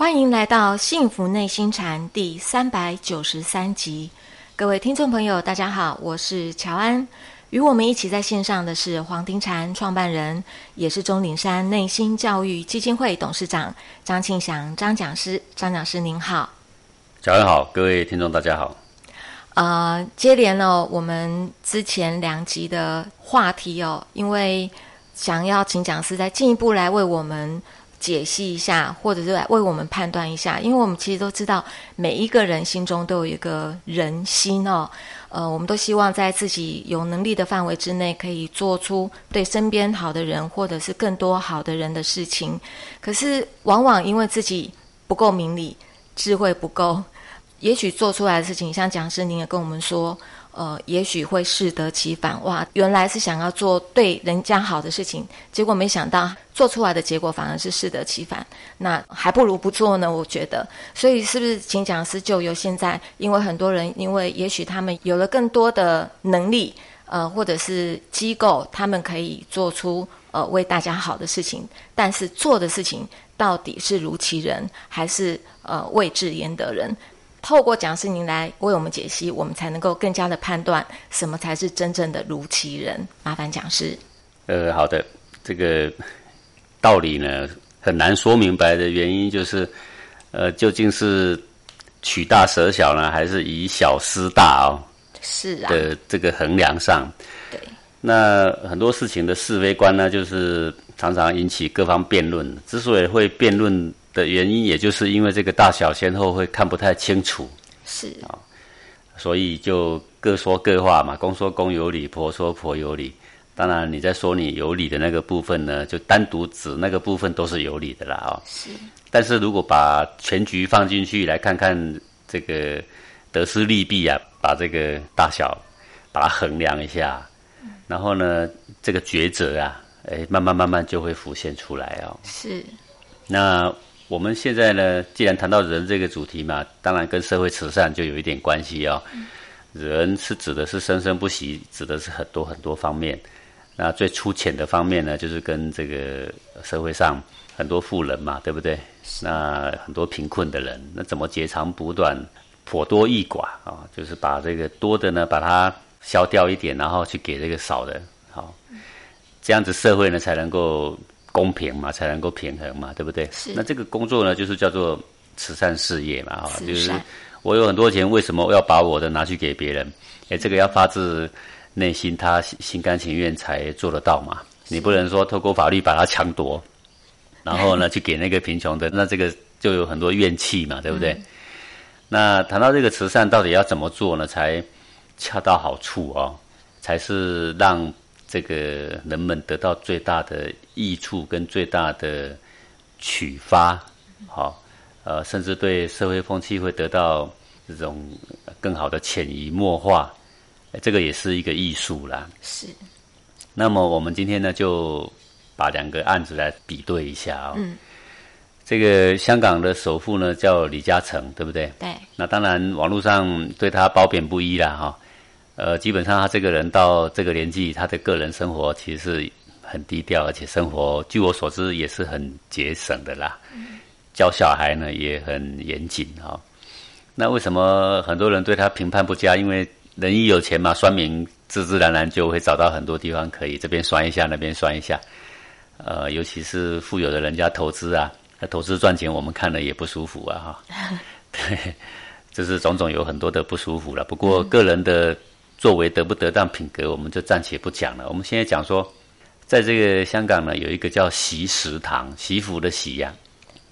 欢迎来到《幸福内心禅》第三百九十三集，各位听众朋友，大家好，我是乔安。与我们一起在线上的是黄庭禅创办人，也是钟岭山内心教育基金会董事长张庆祥张讲师。张讲师您好，乔安好，各位听众大家好。呃，接连了我们之前两集的话题哦，因为想要请讲师再进一步来为我们。解析一下，或者是来为我们判断一下，因为我们其实都知道，每一个人心中都有一个人心哦。呃，我们都希望在自己有能力的范围之内，可以做出对身边好的人，或者是更多好的人的事情。可是，往往因为自己不够明理，智慧不够，也许做出来的事情，像讲师您也跟我们说。呃，也许会适得其反。哇，原来是想要做对人家好的事情，结果没想到做出来的结果反而是适得其反。那还不如不做呢？我觉得。所以，是不是请讲师就由现在，因为很多人，因为也许他们有了更多的能力，呃，或者是机构，他们可以做出呃为大家好的事情，但是做的事情到底是如其人，还是呃未至焉得人？透过讲师您来为我们解析，我们才能够更加的判断什么才是真正的如其人。麻烦讲师。呃，好的，这个道理呢很难说明白的原因就是，呃，究竟是取大舍小呢，还是以小失大哦？是啊。的这个衡量上，对。那很多事情的是非观呢，就是常常引起各方辩论。之所以会辩论。的原因，也就是因为这个大小先后会看不太清楚，是啊，所以就各说各话嘛，公说公有理，婆说婆有理。当然，你在说你有理的那个部分呢，就单独指那个部分都是有理的啦啊。是，但是如果把全局放进去来看看这个得失利弊啊，把这个大小把它衡量一下，然后呢，这个抉择啊，哎，慢慢慢慢就会浮现出来哦。是，那。我们现在呢，既然谈到人这个主题嘛，当然跟社会慈善就有一点关系哦。人是指的是生生不息，指的是很多很多方面。那最粗浅的方面呢，就是跟这个社会上很多富人嘛，对不对？那很多贫困的人，那怎么截长补短，颇多益寡啊？就是把这个多的呢，把它消掉一点，然后去给这个少的，好，这样子社会呢才能够。公平嘛，才能够平衡嘛，对不对？是。那这个工作呢，就是叫做慈善事业嘛，哈，就是我有很多钱，为什么要把我的拿去给别人？哎，这个要发自内心，他心甘情愿才做得到嘛。你不能说透过法律把它抢夺，然后呢去给那个贫穷的，那这个就有很多怨气嘛，对不对？那谈到这个慈善，到底要怎么做呢？才恰到好处哦，才是让。这个人们得到最大的益处跟最大的启发，好，呃，甚至对社会风气会得到这种更好的潜移默化，这个也是一个艺术啦。是。那么我们今天呢，就把两个案子来比对一下啊。嗯。这个香港的首富呢叫李嘉诚，对不对？对。那当然，网络上对他褒贬不一啦，哈。呃，基本上他这个人到这个年纪，他的个人生活其实是很低调，而且生活据我所知也是很节省的啦。教小孩呢也很严谨啊。那为什么很多人对他评判不佳？因为人一有钱嘛，酸民自自然然就会找到很多地方可以这边酸一下，那边酸一下。呃，尤其是富有的人家投资啊，那投资赚钱，我们看了也不舒服啊哈。对，就是种种有很多的不舒服了。不过个人的。作为得不得当品格，我们就暂且不讲了。我们现在讲说，在这个香港呢，有一个叫习食堂，习福的习呀，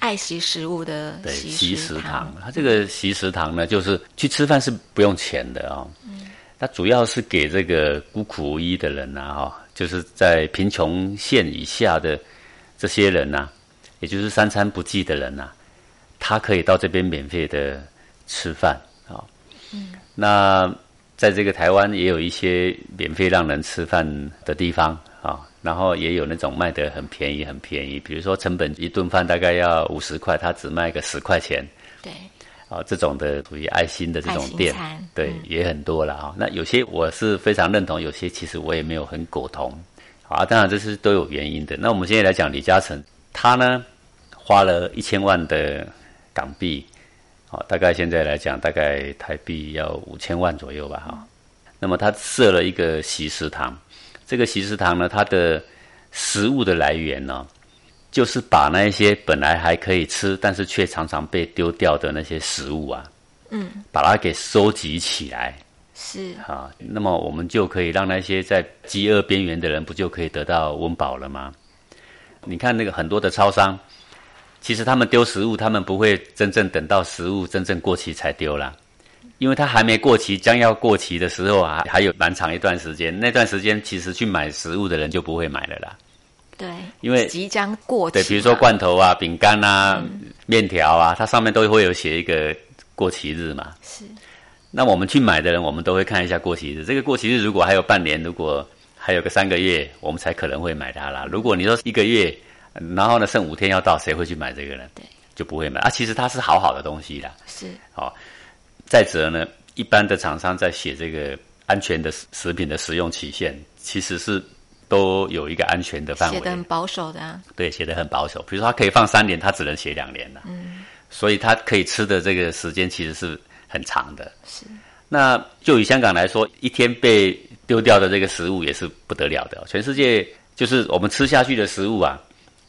爱惜食物的对习食堂。它这个习食堂呢，就是去吃饭是不用钱的啊。嗯，它主要是给这个孤苦无依的人呐，哈，就是在贫穷线以下的这些人呐，也就是三餐不济的人呐，他可以到这边免费的吃饭啊。嗯，那。在这个台湾也有一些免费让人吃饭的地方啊，然后也有那种卖得很便宜很便宜，比如说成本一顿饭大概要五十块，他只卖个十块钱。对，啊，这种的属于爱心的这种店，对，也很多了啊。那有些我是非常认同，有些其实我也没有很苟同。啊，当然这是都有原因的。那我们现在来讲李嘉诚，他呢花了一千万的港币，哦，大概现在来讲，大概台币要五千万左右吧，哈。那么他设了一个习食堂，这个习食堂呢，它的食物的来源呢，就是把那些本来还可以吃，但是却常常被丢掉的那些食物啊，嗯，把它给收集起来，是啊，那么我们就可以让那些在饥饿边缘的人，不就可以得到温饱了吗？你看那个很多的超商，其实他们丢食物，他们不会真正等到食物真正过期才丢啦。因为它还没过期，将要过期的时候啊，还有蛮长一段时间。那段时间其实去买食物的人就不会买了啦。对，因为即将过期。对，比如说罐头啊、饼干啊、面条啊，它上面都会有写一个过期日嘛。是。那我们去买的人，我们都会看一下过期日。这个过期日如果还有半年，如果还有个三个月，我们才可能会买它啦。如果你说一个月，然后呢剩五天要到，谁会去买这个呢？对，就不会买啊。其实它是好好的东西啦。是。好。再者呢，一般的厂商在写这个安全的食品的使用期限，其实是都有一个安全的范围，写的很保守的啊。对，写的很保守。比如说，它可以放三年，它只能写两年了。嗯，所以它可以吃的这个时间其实是很长的。是。那就以香港来说，一天被丢掉的这个食物也是不得了的。全世界就是我们吃下去的食物啊，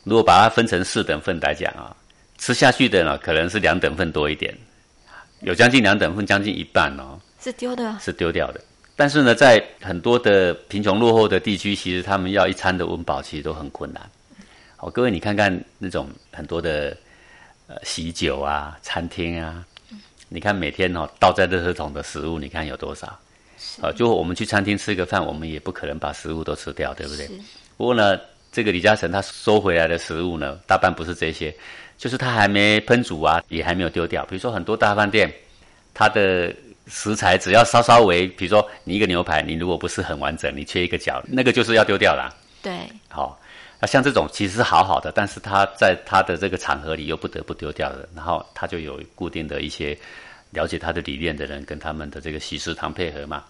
如果把它分成四等份来讲啊，吃下去的呢可能是两等份多一点。有将近两等份，将近一半哦，是丢的，是丢掉的。但是呢，在很多的贫穷落后的地区，其实他们要一餐的温饱，其实都很困难。好，各位你看看那种很多的呃喜酒啊、餐厅啊，你看每天哦倒在垃圾桶的食物，你看有多少？啊，就我们去餐厅吃个饭，我们也不可能把食物都吃掉，对不对？不过呢，这个李嘉诚他收回来的食物呢，大半不是这些。就是它还没烹煮啊，也还没有丢掉。比如说很多大饭店，它的食材只要稍稍微，比如说你一个牛排，你如果不是很完整，你缺一个角，那个就是要丢掉啦。对，好，那像这种其实是好好的，但是它在它的这个场合里又不得不丢掉的，然后它就有固定的一些了解它的理念的人跟他们的这个洗食堂配合嘛，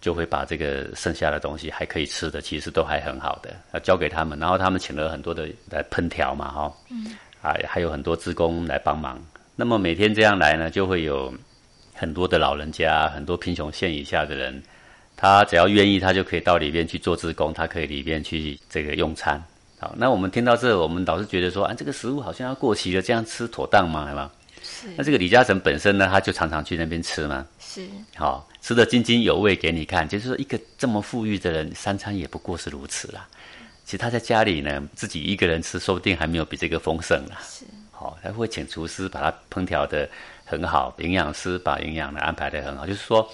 就会把这个剩下的东西还可以吃的，其实都还很好的，要交给他们，然后他们请了很多的来烹调嘛，哈。嗯。啊，还有很多职工来帮忙。那么每天这样来呢，就会有很多的老人家，很多贫穷线以下的人，他只要愿意，他就可以到里边去做职工，他可以里边去这个用餐。好，那我们听到这，我们老是觉得说，啊，这个食物好像要过期了，这样吃妥当吗？是吧？是。那这个李嘉诚本身呢，他就常常去那边吃嘛。是。好，吃的津津有味给你看，就是说一个这么富裕的人，三餐也不过是如此啦。其实他在家里呢，自己一个人吃，说不定还没有比这个丰盛呢。是，好，他会请厨师把它烹调的很好，营养师把营养呢安排的很好。就是说，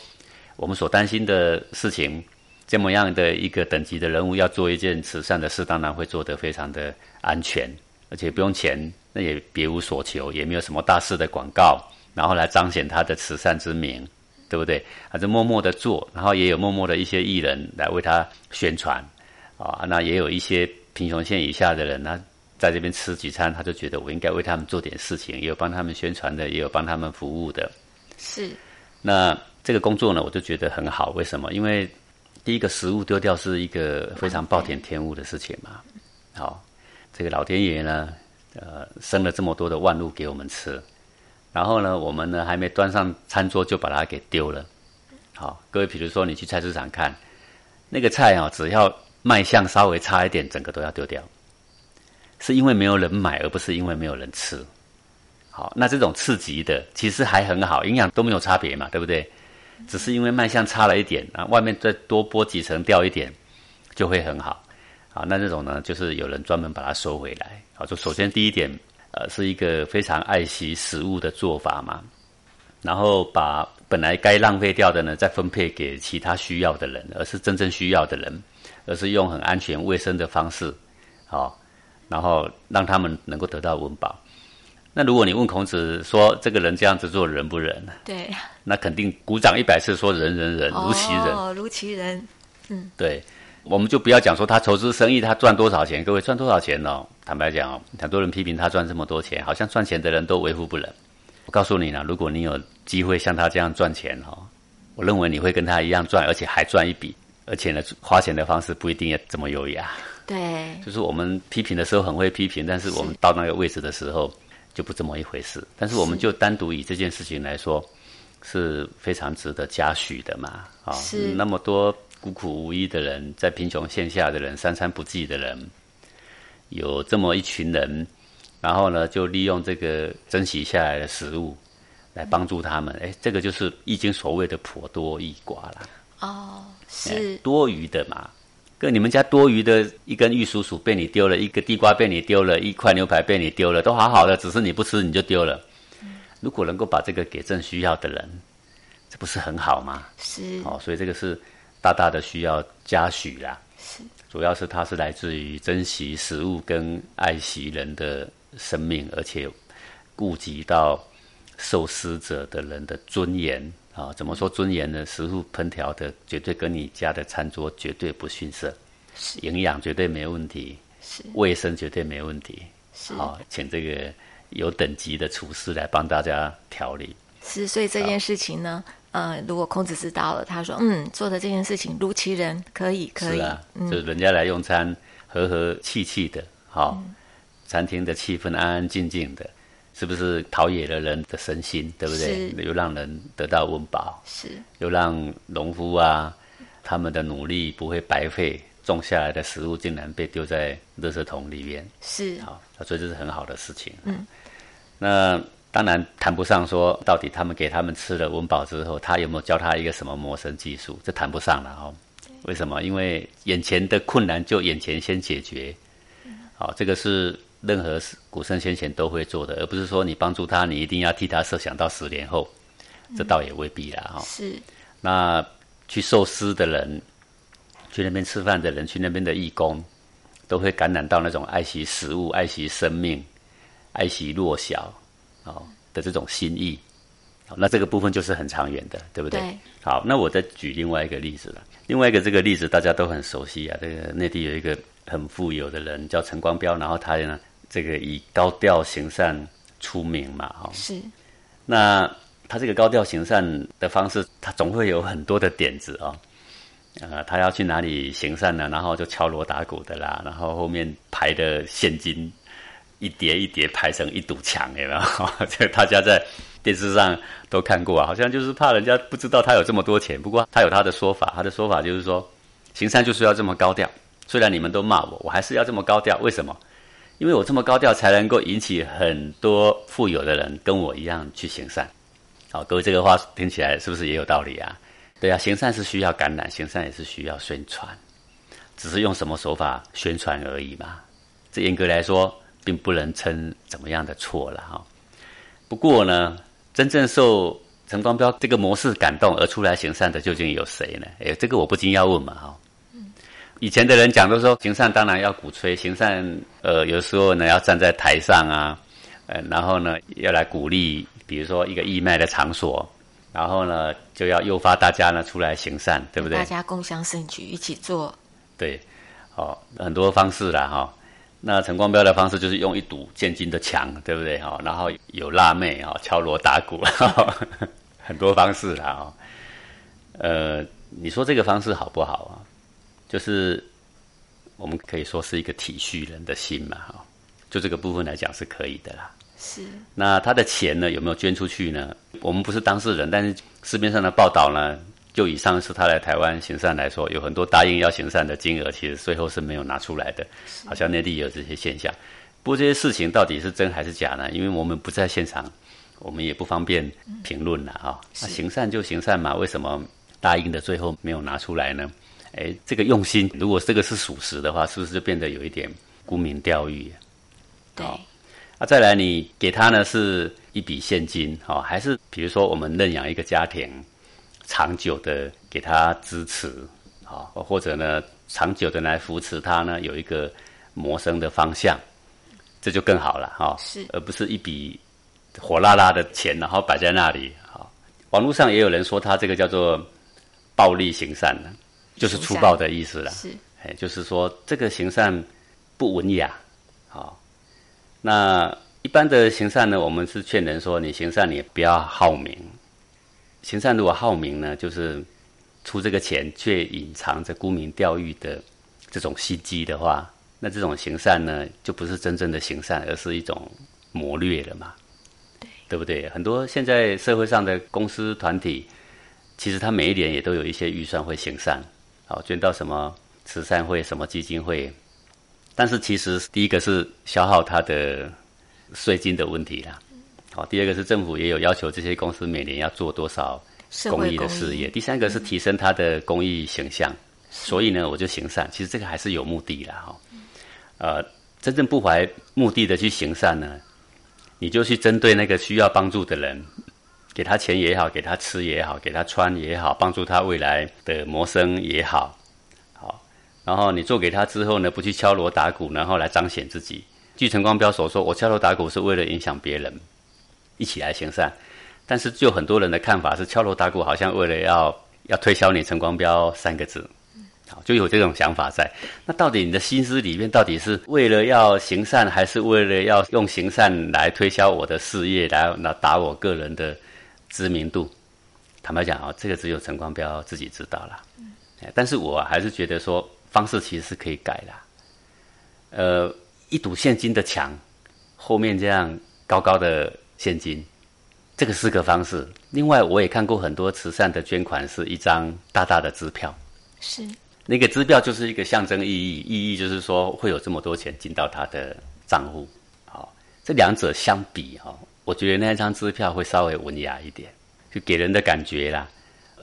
我们所担心的事情，这么样的一个等级的人物要做一件慈善的事，当然会做得非常的安全，而且不用钱，那也别无所求，也没有什么大事的广告，然后来彰显他的慈善之名，对不对？他就默默的做，然后也有默默的一些艺人来为他宣传。啊，那也有一些贫穷线以下的人，那在这边吃几餐，他就觉得我应该为他们做点事情，也有帮他们宣传的，也有帮他们服务的。是。那这个工作呢，我就觉得很好。为什么？因为第一个食物丢掉是一个非常暴殄天物的事情嘛。好，这个老天爷呢，呃，生了这么多的万物给我们吃，然后呢，我们呢还没端上餐桌就把它给丢了。好，各位，比如说你去菜市场看那个菜啊，只要卖相稍微差一点，整个都要丢掉，是因为没有人买，而不是因为没有人吃。好，那这种刺激的其实还很好，营养都没有差别嘛，对不对？只是因为卖相差了一点啊，外面再多剥几层掉一点，就会很好。好，那这种呢，就是有人专门把它收回来。好，就首先第一点，呃，是一个非常爱惜食物的做法嘛。然后把本来该浪费掉的呢，再分配给其他需要的人，而是真正需要的人，而是用很安全、卫生的方式，好，然后让他们能够得到温饱。那如果你问孔子说这个人这样子做仁不仁？对，那肯定鼓掌一百次说仁仁仁，如其仁，如其人。嗯，对，我们就不要讲说他投资生意他赚多少钱，各位赚多少钱呢？坦白讲哦，很多人批评他赚这么多钱，好像赚钱的人都为富不仁。我告诉你呢，如果你有机会像他这样赚钱哈，我认为你会跟他一样赚，而且还赚一笔，而且呢，花钱的方式不一定要这么优雅。对，就是我们批评的时候很会批评，但是我们到那个位置的时候，就不这么一回事。但是我们就单独以这件事情来说，是非常值得嘉许的嘛。啊，是那么多孤苦无依的人，在贫穷线下的人，三餐不济的人，有这么一群人，然后呢，就利用这个珍惜下来的食物来帮助他们。哎，这个就是《易经》所谓的“颇多益寡”啦。哦，哎是多余的嘛。跟你们家多余的一根玉蜀黍被你丢了，一个地瓜被你丢了，一块牛排被你丢了，都好好的，只是你不吃你就丢了。如果能够把这个给正需要的人，这不是很好吗？是哦，所以这个是大大的需要嘉许啦。是主要是它是来自于珍惜食物跟爱惜人的生命，而且顾及到受施者的人的尊严啊。怎么说尊严呢？食物烹调的绝对跟你家的餐桌绝对不逊色，是营养绝对没问题，是卫生绝对没问题。是好，请这个有等级的厨师来帮大家调理。是，所以这件事情呢，呃，如果孔子知道了，他说，嗯，做的这件事情如其人，可以，可以，是啊，嗯就是人家来用餐，和和气气的，好、餐厅的气氛安安静静的，是不是陶冶了人的身心，对不对？又让人得到温饱，是又让农夫啊他们的努力不会白费，种下来的食物竟然被丢在垃圾桶里面，是好，所以这是很好的事情。嗯，那当然谈不上说到底他们给他们吃了温饱之后，他有没有教他一个什么谋生技术，这谈不上了哦。为什么？因为眼前的困难就眼前先解决。好，这个是任何古圣先贤都会做的，而不是说你帮助他，你一定要替他设想到十年后，这倒也未必啦。哈、是那去受施的人，去那边吃饭的人，去那边的义工，都会感染到那种爱惜食物、爱惜生命、爱惜弱小哦的这种心意。好那这个部分就是很长远的，对不对？对好，那我再举另外一个例子了。另外一个这个例子大家都很熟悉啊，这个内地有一个很富有的人叫陈光标，然后他呢，这个以高调行善出名嘛，哈、是那他这个高调行善的方式，他总会有很多的点子哦。呃，他要去哪里行善呢？然后就敲锣打鼓的啦，然后后面排的现金一叠一叠排成一堵墙，有没有？这大家在电视上都看过啊，好像就是怕人家不知道他有这么多钱。不过他有他的说法，他的说法就是说，行善就是要这么高调。虽然你们都骂我，我还是要这么高调。为什么？因为我这么高调，才能够引起很多富有的人跟我一样去行善。好，各位这个话听起来是不是也有道理啊？对啊，行善是需要感染，行善也是需要宣传，只是用什么手法宣传而已嘛。这严格来说，并不能称怎么样的错了哈。不过呢，真正受陈光标这个模式感动而出来行善的，究竟有谁呢？哎，这个我不禁要问嘛哈。以前的人讲都说行善当然要鼓吹，行善呃有时候呢要站在台上啊，呃然后呢要来鼓励，比如说一个义卖的场所，然后呢就要诱发大家呢出来行善，对不对大？家共襄盛举，一起做，对，哦，很多方式啦哈、那陈光标的方式就是用一堵建金的墙，对不对哈、然后有辣妹哈、敲锣打鼓，很多方式啦哈、呃，你说这个方式好不好啊？就是我们可以说是一个体恤人的心嘛哈、就这个部分来讲是可以的啦。是那他的钱呢有没有捐出去呢？我们不是当事人，但是市面上的报道呢，就以上次他来台湾行善来说，有很多答应要行善的金额，其实最后是没有拿出来的，好像内地有这些现象。不过这些事情到底是真还是假呢？因为我们不在现场，我们也不方便评论了啊。那行善就行善嘛，为什么答应的最后没有拿出来呢？哎，这个用心，如果这个是属实的话，是不是就变得有一点沽名钓誉？对好啊，再来你给他呢是一笔现金，哦，还是比如说我们认养一个家庭，长久的给他支持，啊、或者呢长久的来扶持他呢有一个谋生的方向，这就更好了哈、是而不是一笔火辣辣的钱，然后摆在那里。好，网络上也有人说他这个叫做暴力行善呢，就是粗暴的意思了。是哎，就是说这个行善不文雅，好、那一般的行善呢，我们是劝人说，你行善你不要好名。行善如果好名呢，就是出这个钱却隐藏着沽名钓誉的这种心机的话，那这种行善呢，就不是真正的行善，而是一种谋略了嘛，对对不对？很多现在社会上的公司团体，其实他每一年也都有一些预算会行善，好捐到什么慈善会、什么基金会，但是其实第一个是消耗他的税金的问题啦，好，第二个是政府也有要求这些公司每年要做多少公益的事业，第三个是提升他的公益形象，所以呢，我就行善，其实这个还是有目的的哈，呃。真正不怀目的的去行善呢，你就去针对那个需要帮助的人，给他钱也好，给他吃也好，给他穿也好，帮助他未来的谋生也好，好。然后你做给他之后呢，不去敲锣打鼓，然后来彰显自己。据陈光标所说，我敲锣打鼓是为了影响别人，一起来行善。但是就很多人的看法是，敲锣打鼓好像为了要要推销你陈光标三个字。好，就有这种想法在。那到底你的心思里面，到底是为了要行善，还是为了要用行善来推销我的事业，来来打我个人的知名度？坦白讲啊，这个只有陈光标自己知道了。嗯，但是我还是觉得说，方式其实是可以改的。呃，一堵现金的墙，后面这样高高的现金，这个是个方式。另外，我也看过很多慈善的捐款，是一张大大的支票。是。那个支票就是一个象征意义，意义就是说会有这么多钱进到他的账户。好，这两者相比哈，我觉得那张支票会稍微文雅一点，就给人的感觉啦，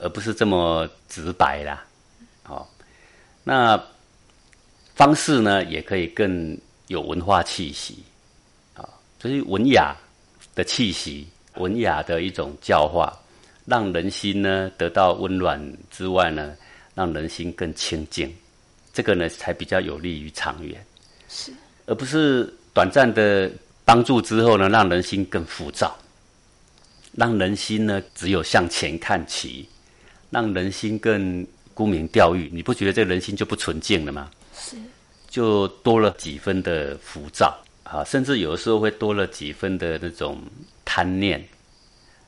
而不是这么直白啦。好，那方式呢也可以更有文化气息。啊，所以文雅的气息，文雅的一种教化，让人心呢得到温暖之外呢。让人心更清净，这个呢才比较有利于长远，是，而不是短暂的帮助之后呢，让人心更浮躁，让人心呢只有向前看齐，让人心更沽名钓誉。你不觉得这个人心就不纯净了吗？是，就多了几分的浮躁啊，甚至有的时候会多了几分的那种贪念，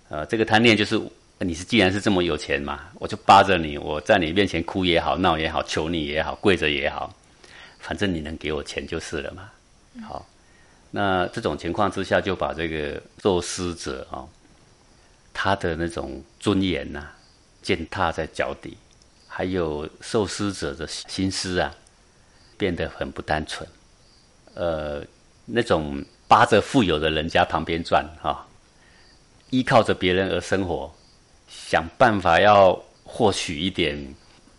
呃，这个贪念就是。你是既然是这么有钱嘛，我就扒着你，我在你面前哭也好，闹也好，求你也好，跪着也好，反正你能给我钱就是了嘛。好，那这种情况之下，就把这个受施者啊，他的那种尊严呐，践踏在脚底，还有受施者的心思啊，变得很不单纯。呃，那种扒着富有的人家旁边转哈，依靠着别人而生活。想办法要获取一点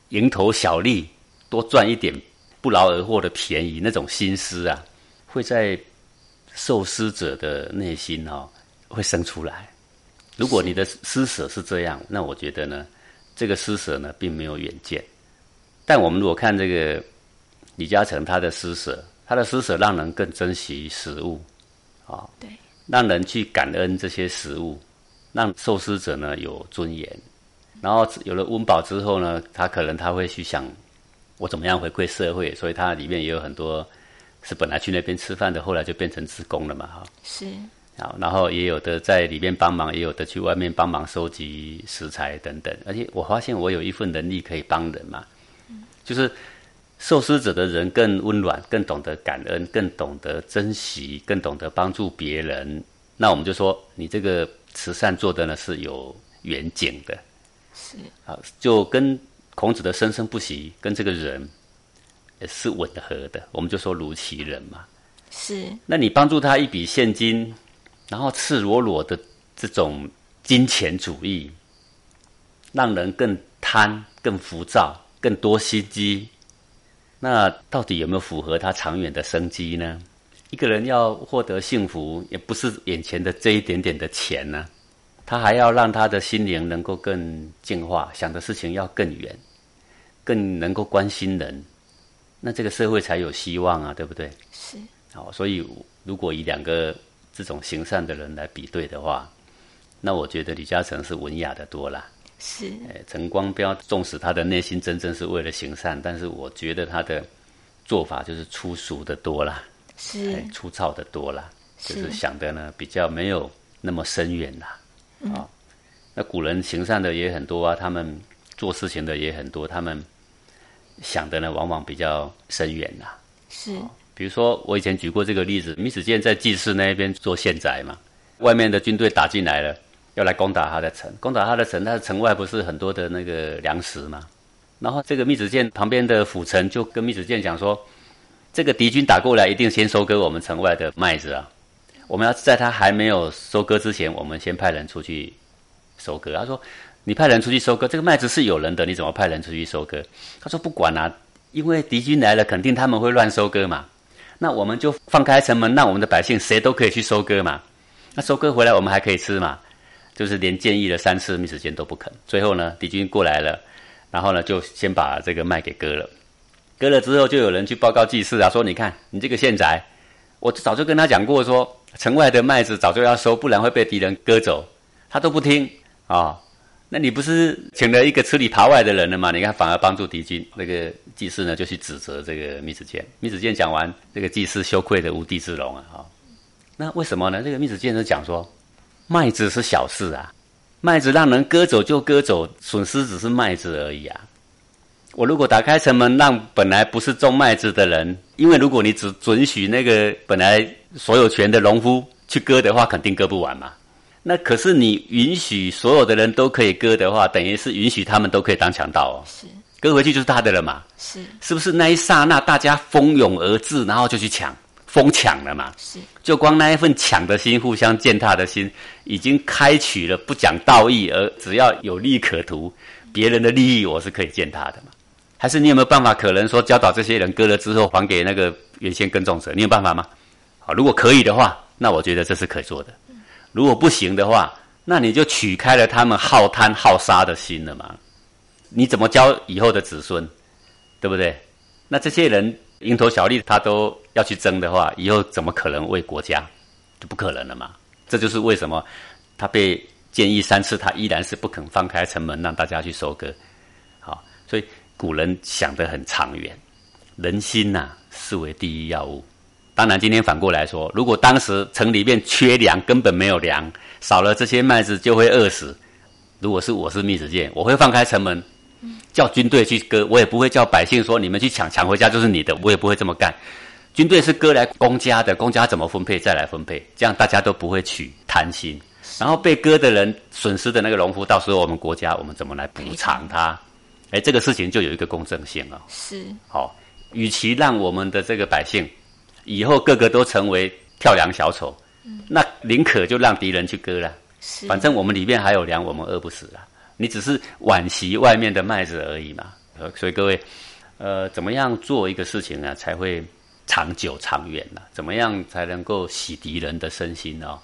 蝇头小利，多赚一点不劳而获的便宜，那种心思啊，会在受施者的内心哦，会生出来。如果你的施舍是这样，那我觉得呢，这个施舍呢，并没有远见。但我们如果看这个李嘉诚他的施舍，他的施舍让人更珍惜食物，啊，对，让人去感恩这些食物。让受施者呢有尊严，然后有了温饱之后呢，他可能他会去想，我怎么样回馈社会，所以他里面也有很多是本来去那边吃饭的，后来就变成职工了嘛，哈。是。好，然后也有的在里面帮忙，也有的去外面帮忙收集食材等等。而且我发现我有一份能力可以帮人嘛，就是受施者的人更温暖，更懂得感恩，更懂得珍惜，更懂得帮助别人。那我们就说你这个。慈善做的呢是有远景的，是啊，就跟孔子的生生不息跟这个人是吻合的，我们就说如其人嘛。是，那你帮助他一笔现金，然后赤裸裸的这种金钱主义，让人更贪、更浮躁、更多心机，那到底有没有符合他长远的生机呢？一个人要获得幸福，也不是眼前的这一点点的钱呢，他还要让他的心灵能够更净化，想的事情要更远，更能够关心人，那这个社会才有希望啊，对不对？是。好，所以如果以两个这种行善的人来比对的话，那我觉得李嘉诚是文雅的多啦。是。哎，陈光标纵使他的内心真正是为了行善，但是我觉得他的做法就是粗俗的多啦。是粗糙的多啦，就是想的呢比较没有那么深远啦。啊，那古人行善的也很多啊，他们做事情的也很多，他们想的呢往往比较深远啦。是，比如说我以前举过这个例子，米子健在祭祀那边做县宅嘛，外面的军队打进来了，要来攻打他的城，攻打他的城，他的城外不是很多的那个粮食嘛？然后这个密子健旁边的府城就跟密子健讲说，这个敌军打过来，一定先收割我们城外的麦子啊！我们要在他还没有收割之前，我们先派人出去收割。他说：“你派人出去收割，这个麦子是有人的，你怎么派人出去收割？”他说：“不管啊，因为敌军来了，肯定他们会乱收割嘛。那我们就放开城门，让我们的百姓谁都可以去收割嘛。那收割回来，我们还可以吃嘛。就是连建议了三次，密子健都不肯。最后呢，敌军过来了。”然后呢，就先把这个麦给割了，割了之后，就有人去报告祭祀啊，说你看你这个县宅，我早就跟他讲过，说城外的麦子早就要收，不然会被敌人割走，他都不听啊。那你不是请了一个吃里扒外的人了吗？你看反而帮助敌军。那个祭司呢，就去指责这个密子健。密子健讲完，这个祭司羞愧的无地自容啊。哈，那为什么呢？这个密子健就讲说，麦子是小事啊。麦子让人割走就割走，损失只是麦子而已啊！我如果打开城门，让本来不是种麦子的人，因为如果你只准许那个本来所有权的农夫去割的话，肯定割不完嘛。那可是你允许所有的人都可以割的话，等于是允许他们都可以当强盗哦。是割回去就是他的了嘛？是是不是那一刹那大家蜂拥而至，然后就去抢？疯抢了嘛？是，就光那一份抢的心，互相践踏的心，已经开启了不讲道义，而只要有利可图，别人的利益我是可以践踏的嘛？还是你有没有办法？可能说教导这些人割了之后还给那个原先耕种者，你有办法吗？好，如果可以的话，那我觉得这是可以做的。如果不行的话，那你就取开了他们好贪好杀的心了嘛？你怎么教以后的子孙？对不对？那这些人。蝇头小利，他都要去争的话，以后怎么可能为国家？就不可能了嘛。这就是为什么他被建议三次，他依然是不肯放开城门让大家去收割。好，所以古人想得很长远，人心呐视为第一要务。当然，今天反过来说，如果当时城里面缺粮，根本没有粮，少了这些麦子就会饿死。如果是我是密子健，我会放开城门。叫军队去割，我也不会叫百姓说你们去抢，抢回家就是你的，我也不会这么干。军队是割来公家的，公家怎么分配再来分配，这样大家都不会去贪心。然后被割的人损失的那个农夫，到时候我们国家我们怎么来补偿他？哎，这个事情就有一个公正性了。是好，与其让我们的这个百姓以后个个都成为跳梁小丑，那宁可就让敌人去割了。是，反正我们里面还有粮，我们饿不死了。你只是惋惜外面的麦子而已嘛，呃，所以各位，呃，怎么样做一个事情呢，才会长久长远呢？怎么样才能够洗涤人的身心呢？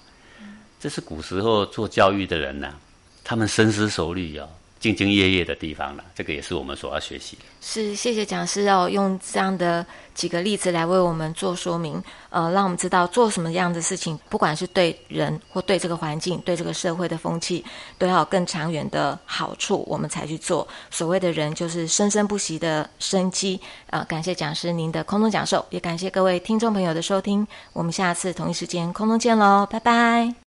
这是古时候做教育的人呢，他们深思熟虑哦。兢兢业业的地方了，这个也是我们所要学习的。是，谢谢讲师哦，用这样的几个例子来为我们做说明，呃，让我们知道做什么样的事情，不管是对人或对这个环境、对这个社会的风气，都要有更长远的好处，我们才去做。所谓的人，就是生生不息的生机。啊，感谢讲师您的空中讲授，也感谢各位听众朋友的收听。我们下次同一时间空中见喽，拜拜。